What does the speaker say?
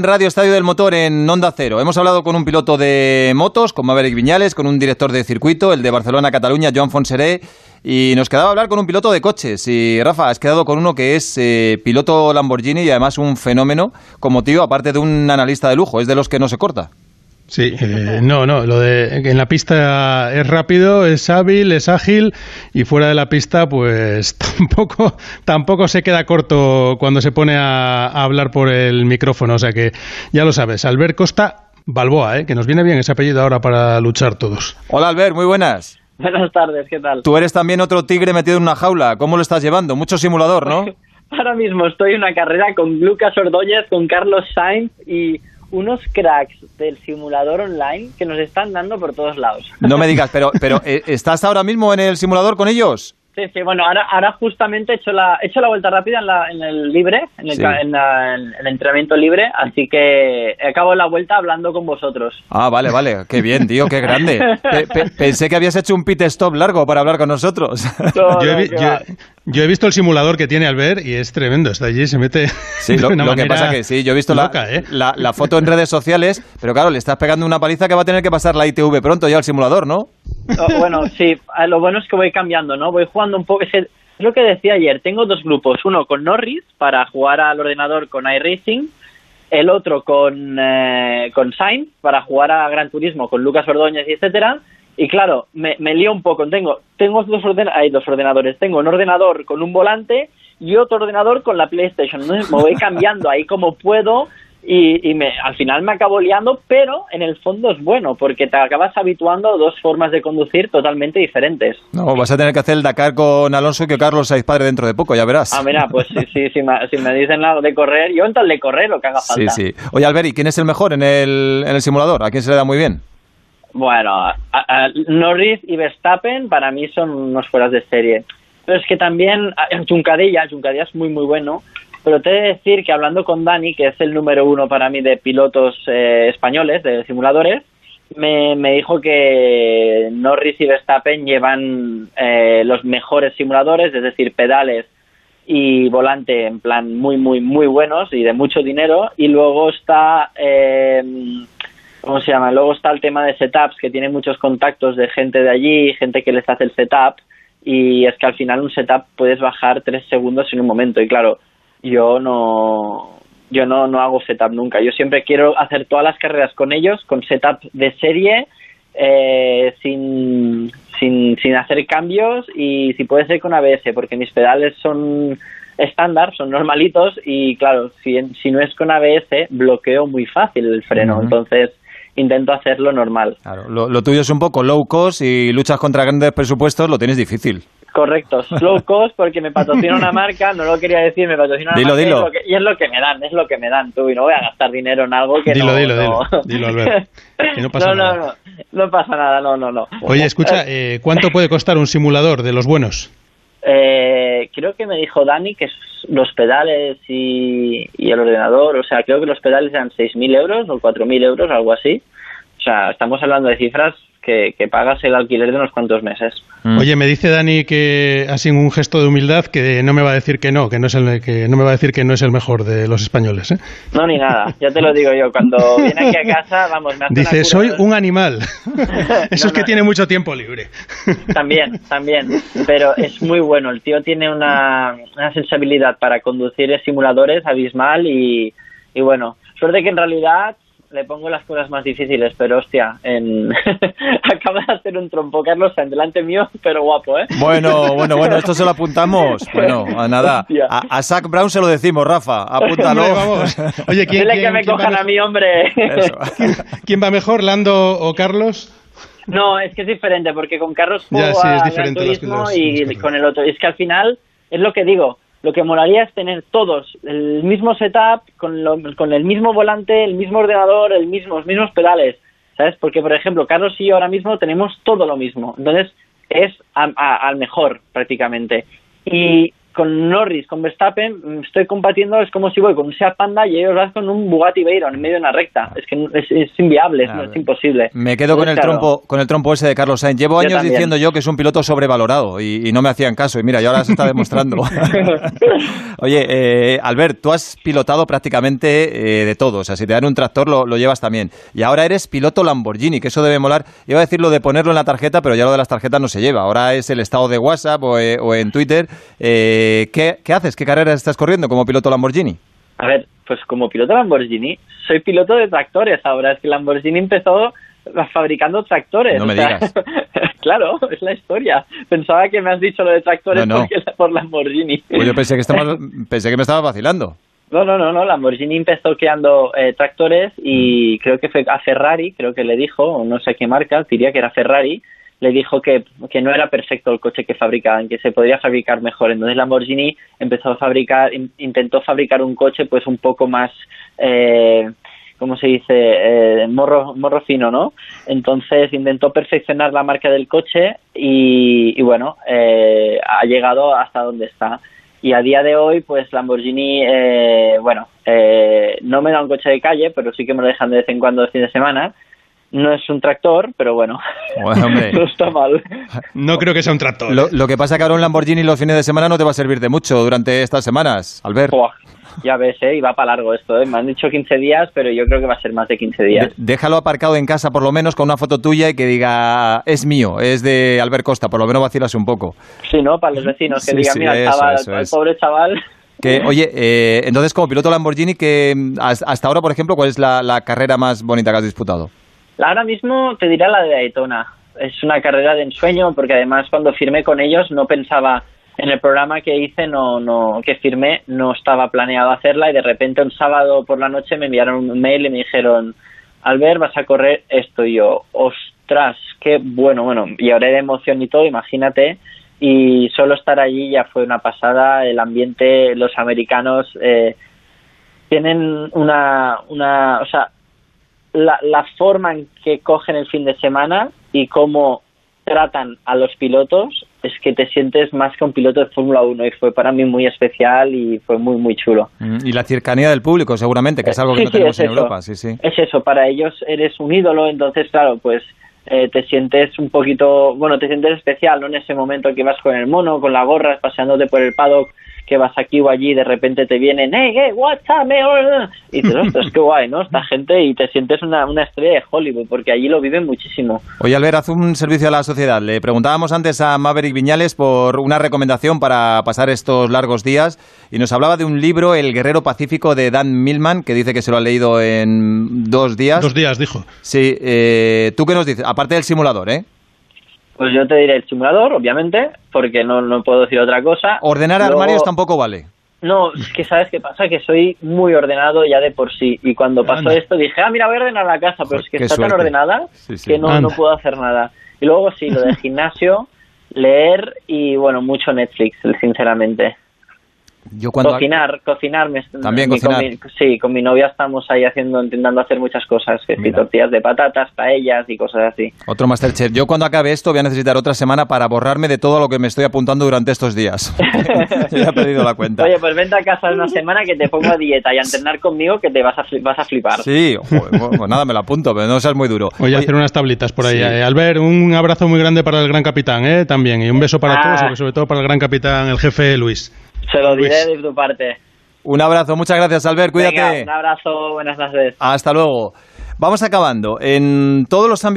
Radio Estadio del Motor en Onda Cero. Hemos hablado con un piloto de motos, con Maverick Viñales, con un director de circuito, el de Barcelona-Cataluña, Joan Fonseré, y nos quedaba hablar con un piloto de coches. Y Rafa, has quedado con uno que es eh, piloto Lamborghini y además un fenómeno como tío, aparte de un analista de lujo, es de los que no se corta. Sí, eh, no, no, lo de en la pista es rápido, es hábil, es ágil y fuera de la pista pues tampoco tampoco se queda corto cuando se pone a, hablar por el micrófono, o sea que ya lo sabes, Albert Costa Balboa, ¿eh? que nos viene bien ese apellido ahora para luchar todos. Hola Albert, muy buenas. Buenas tardes, ¿qué tal? Tú eres también otro tigre metido en una jaula, ¿cómo lo estás llevando? Mucho simulador, ¿no? Ahora mismo estoy en una carrera con Lucas Ordóñez, con Carlos Sainz y unos cracks del simulador online que nos están dando por todos lados. No me digas, pero, pero eh, ¿estás ahora mismo en el simulador con ellos? Sí, sí, bueno, ahora, ahora justamente he hecho la, he hecho la vuelta rápida en, la, en el libre, en el, en, el, entrenamiento libre, así que acabo la vuelta hablando con vosotros. Ah, vale, vale, qué bien, tío, qué grande. pensé que habías hecho un pit stop largo para hablar con nosotros. yo, he, visto el simulador que tiene Albert y es tremendo, está allí, se mete. Sí, lo, que pasa que sí, yo he visto ¿eh? la, la foto en redes sociales, pero claro, le estás pegando una paliza que va a tener que pasar la ITV pronto ya al simulador, ¿no? bueno, sí, lo bueno es que voy cambiando, ¿no? Voy jugando un poco. Es lo que decía ayer, tengo dos grupos, uno con Norris para jugar al ordenador con iRacing, el otro con, eh, con Sainz para jugar a Gran Turismo con Lucas Ordóñez y etcétera. Y claro, me, me lío un poco. Tengo, tengo dos, hay dos ordenadores. Tengo un ordenador con un volante y otro ordenador con la PlayStation. Entonces me voy cambiando ahí como puedo y, me, al final me acabo liando, pero en el fondo es bueno, porque te acabas habituando a dos formas de conducir totalmente diferentes. No, vas a tener que hacer el Dakar con Alonso y que Carlos seáis padre dentro de poco, ya verás. Ah, mira, pues sí, sí, si, me, si me dicen algo de correr, yo entro de correr lo que haga falta. Sí, sí. Oye, Alberi, ¿quién es el mejor en el, en el simulador? ¿A quién se le da muy bien? Bueno, Norris y Verstappen para mí son unos fueras de serie. Pero es que también Juncadilla, Juncadilla es muy, muy bueno. Pero te he de decir que hablando con Dani, que es el número uno para mí de pilotos eh, españoles, de simuladores, me, me, dijo que Norris y Verstappen llevan eh, los mejores simuladores, es decir, pedales y volante en plan muy, muy, muy buenos y de mucho dinero. Y luego está, eh, ¿cómo se llama? Luego está el tema de setups, que tiene muchos contactos de gente de allí, gente que les hace el setup. Y es que al final un setup puedes bajar tres segundos en un momento. Y claro, yo no yo no, no hago setup nunca. Yo siempre quiero hacer todas las carreras con ellos, con setup de serie, eh, sin, sin, sin hacer cambios y si puede ser con ABS, porque mis pedales son estándar, son normalitos y claro, si, si no es con ABS, bloqueo muy fácil el freno. Entonces intento hacerlo normal. Claro, lo, lo, tuyo es un poco low cost y luchas contra grandes presupuestos, lo tienes difícil. Correcto, slow cost porque me patrocina una marca, no lo quería decir, me patrocina una marca dilo. Y, es lo que, me dan, es lo que me dan tú y no voy a gastar dinero en algo que dilo, no... Dilo, dilo, dilo, Albert, no pasa nada. No, no, no pasa nada, no, no, no. Oye, escucha, eh, ¿cuánto puede costar un simulador de los buenos? Eh, creo que me dijo Dani que los pedales y, y el ordenador, o sea, creo que los pedales eran 6.000 euros o 4.000 euros, algo así. O sea, estamos hablando de cifras que, pagas el alquiler de unos cuantos meses. Mm. Oye, me dice Dani que así un gesto de humildad que no me va a decir que no, que no es el que no me va a decir que no es el mejor de los españoles, ¿eh? No ni nada, ya te lo digo yo. Cuando viene aquí a casa, vamos, me hace Dice, soy un animal. Eso es que tiene mucho tiempo libre. también, también. Pero es muy bueno. El tío tiene una, una sensibilidad para conducir simuladores abismal y, y bueno, suerte que en realidad le pongo las cosas más difíciles, pero hostia, en... acaba de hacer un trompo Carlos en delante mío, pero guapo, ¿eh? Bueno, bueno, bueno, esto se lo apuntamos. Bueno, a nada. A, a Zach Brown se lo decimos, Rafa, apúntalo. vamos. Oye, ¿quién, Dile que me cojan a mí, hombre. ¿Quién, va mejor, Lando o Carlos? No, es que es diferente, porque con Carlos juego sí, es diferente turismo y con el otro. Es que al final, es lo que digo, lo que molaría es tener todos el mismo setup, con, con el mismo volante, el mismo ordenador, el mismo, los mismos pedales, ¿sabes? Porque, por ejemplo, Carlos y yo ahora mismo tenemos todo lo mismo. Entonces, es al mejor prácticamente. Y con Norris, con Verstappen, estoy combatiendo, es como si voy con un Seat Panda y ellos van con un Bugatti Veyron en medio de una recta. Es que es, inviable, es, imposible. Me quedo con el trompo con el trompo ese de Carlos Sainz. Llevo años diciendo yo que es un piloto sobrevalorado y, no me hacían caso. Y mira, y ahora se está demostrando. Oye, eh, Albert, tú has pilotado prácticamente eh, de todo. O sea, si te dan un tractor lo, llevas también. Y ahora eres piloto Lamborghini, que eso debe molar. Iba a decir lo de ponerlo en la tarjeta, pero ya lo de las tarjetas no se lleva. Ahora es el estado de WhatsApp o, eh, en Twitter. Eh, eh, ¿qué, haces? ¿Qué carrera estás corriendo como piloto Lamborghini? A ver, pues como piloto Lamborghini, soy piloto de tractores ahora. Es que Lamborghini empezó fabricando tractores. No me digas. claro, es la historia. Pensaba que me has dicho lo de tractores por Lamborghini. Pues yo pensé que, pensé que me estaba vacilando. No, no, no, no. Lamborghini empezó creando eh, tractores y mm. creo que fue a Ferrari, creo que le dijo, no sé qué marca, diría que era Ferrari, le dijo que, que, no era perfecto el coche que fabricaban, que se podría fabricar mejor. Entonces Lamborghini empezó a fabricar, intentó fabricar un coche pues un poco más, eh, ¿cómo se dice? Eh, morro, morro fino, ¿no? Entonces intentó perfeccionar la marca del coche y, bueno, eh, ha llegado hasta donde está. Y a día de hoy, pues Lamborghini, eh, bueno, eh, no me da un coche de calle, pero sí que me lo dejan de vez en cuando de fin de semana no es un tractor, pero bueno, no está mal. No creo que sea un tractor. Lo, que pasa es que ahora un Lamborghini los fines de semana no te va a servir de mucho durante estas semanas, Albert. ya ves, ¿eh? y va para largo esto. ¿eh? Me han dicho 15 días, pero yo creo que va a ser más de 15 días. déjalo aparcado en casa por lo menos con una foto tuya y que diga, es mío, es de Albert Costa, por lo menos vacilas un poco. Sí, ¿no? Para los vecinos, que digan, mira, el, pobre chaval... Que, oye, eh, entonces como piloto Lamborghini, que hasta ahora, por ejemplo, ¿cuál es la carrera más bonita que has disputado? Ahora mismo te dirá la de Daytona. Es una carrera de ensueño porque además cuando firmé con ellos no pensaba en el programa que hice no no que firmé no estaba planeado hacerla y de repente un sábado por la noche me enviaron un mail y me dijeron Albert vas a correr esto y yo ostras qué bueno bueno ahora de emoción y todo imagínate y solo estar allí ya fue una pasada. El ambiente los americanos eh, tienen una una o sea la, la forma en que cogen el fin de semana y cómo tratan a los pilotos es que te sientes más que un piloto de Fórmula 1 y fue para mí muy especial y fue muy muy chulo. Mm, y la cercanía del público seguramente, que es algo que no tenemos en Europa, sí, sí. Es eso, para ellos eres un ídolo, entonces claro, pues eh, te sientes un poquito, bueno, te sientes especial, ¿no? En ese momento que vas con el mono, con la gorra, paseándote por el paddock que vas aquí o allí y de repente te vienen, hey, hey, what's up, Y dices, ostras, qué guay, ¿no? Esta gente y te sientes una, una estrella de Hollywood, porque allí lo viven muchísimo. Oye, Albert, haz un servicio a la sociedad. Le preguntábamos antes a Maverick Viñales por una recomendación para pasar estos largos días y nos hablaba de un libro, El Guerrero Pacífico, de Dan Millman, que dice que se lo ha leído en dos días. Dos días, dijo. Sí, eh, ¿tú qué nos dices? Aparte del simulador, ¿eh? Pues yo te diré el simulador, obviamente, porque no, no puedo decir otra cosa. Ordenar armarios tampoco vale. No, es que sabes qué pasa, que soy muy ordenado ya de por sí. Y cuando pasó esto dije, ah, mira, voy a ordenar la casa, pero es que está tan ordenada que no, no puedo hacer nada. Y luego sí, lo del gimnasio, leer y bueno, mucho Netflix, sinceramente cocinar, cocinar. También cocinar. sí, con mi novia estamos ahí haciendo, intentando hacer muchas cosas, que tortillas de patatas, paellas y cosas así. Otro Masterchef. Yo cuando acabe esto voy a necesitar otra semana para borrarme de todo lo que me estoy apuntando durante estos días. ya he perdido la cuenta. Oye, pues vente a casa una semana que te pongo a dieta y a entrenar conmigo que te vas a, vas a flipar. Sí, pues nada, me lo apunto, pero no seas muy duro. Voy a hacer unas tablitas por ahí. Eh, Albert, un abrazo muy grande para el gran capitán, ¿eh? También, y un beso para ah. todos, sobre todo para el gran capitán, el jefe Luis. Se lo diré de tu parte. Un abrazo, muchas gracias Albert, cuídate. un abrazo, buenas noches. Hasta luego. Vamos acabando. En todos los ámbitos